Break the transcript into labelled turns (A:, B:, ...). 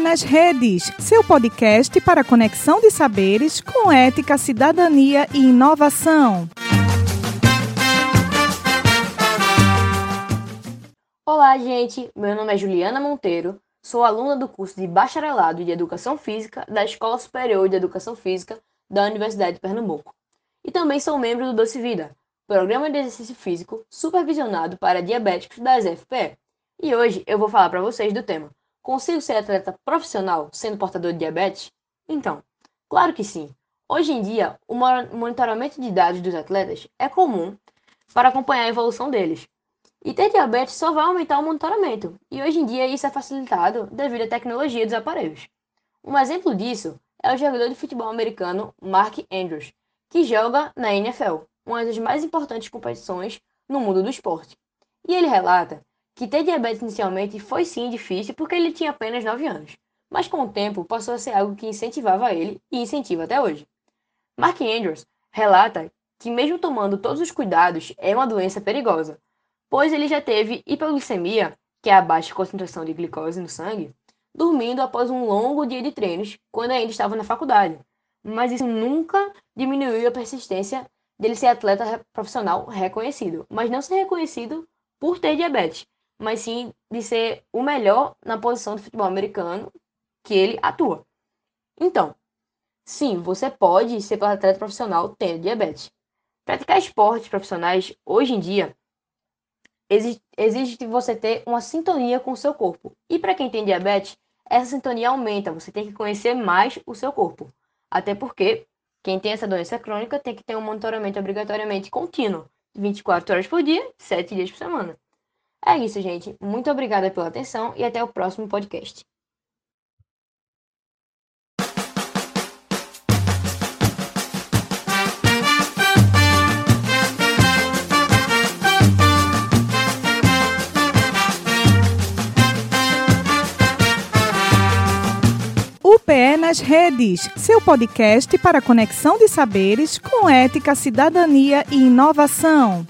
A: nas Redes, seu podcast para conexão de saberes com ética, cidadania e inovação.
B: Olá, gente. Meu nome é Juliana Monteiro. Sou aluna do curso de Bacharelado de Educação Física da Escola Superior de Educação Física da Universidade de Pernambuco. E também sou membro do Doce Vida, programa de exercício físico supervisionado para diabéticos da SFPE. E hoje eu vou falar para vocês do tema Consigo ser atleta profissional sendo portador de diabetes? Então, claro que sim. Hoje em dia, o monitoramento de dados dos atletas é comum para acompanhar a evolução deles. E ter diabetes só vai aumentar o monitoramento, e hoje em dia isso é facilitado devido à tecnologia dos aparelhos. Um exemplo disso é o jogador de futebol americano Mark Andrews, que joga na NFL, uma das mais importantes competições no mundo do esporte. E ele relata que ter diabetes inicialmente foi sim difícil porque ele tinha apenas 9 anos, mas com o tempo passou a ser algo que incentivava ele e incentiva até hoje. Mark Andrews relata que mesmo tomando todos os cuidados, é uma doença perigosa, pois ele já teve hipoglicemia, que é a baixa concentração de glicose no sangue, dormindo após um longo dia de treinos, quando ainda estava na faculdade. Mas isso nunca diminuiu a persistência dele ser atleta profissional reconhecido, mas não ser reconhecido por ter diabetes, mas sim de ser o melhor na posição do futebol americano que ele atua. Então, sim, você pode ser atleta profissional tendo diabetes. Praticar esportes profissionais hoje em dia exige, que você ter uma sintonia com o seu corpo. E para quem tem diabetes, essa sintonia aumenta, você tem que conhecer mais o seu corpo. Até porque quem tem essa doença crônica tem que ter um monitoramento obrigatoriamente contínuo, 24 horas por dia, 7 dias por semana. É isso, gente. Muito obrigada pela atenção e até o próximo podcast.
A: UPE nas Redes, seu podcast para conexão de saberes com ética, cidadania e inovação.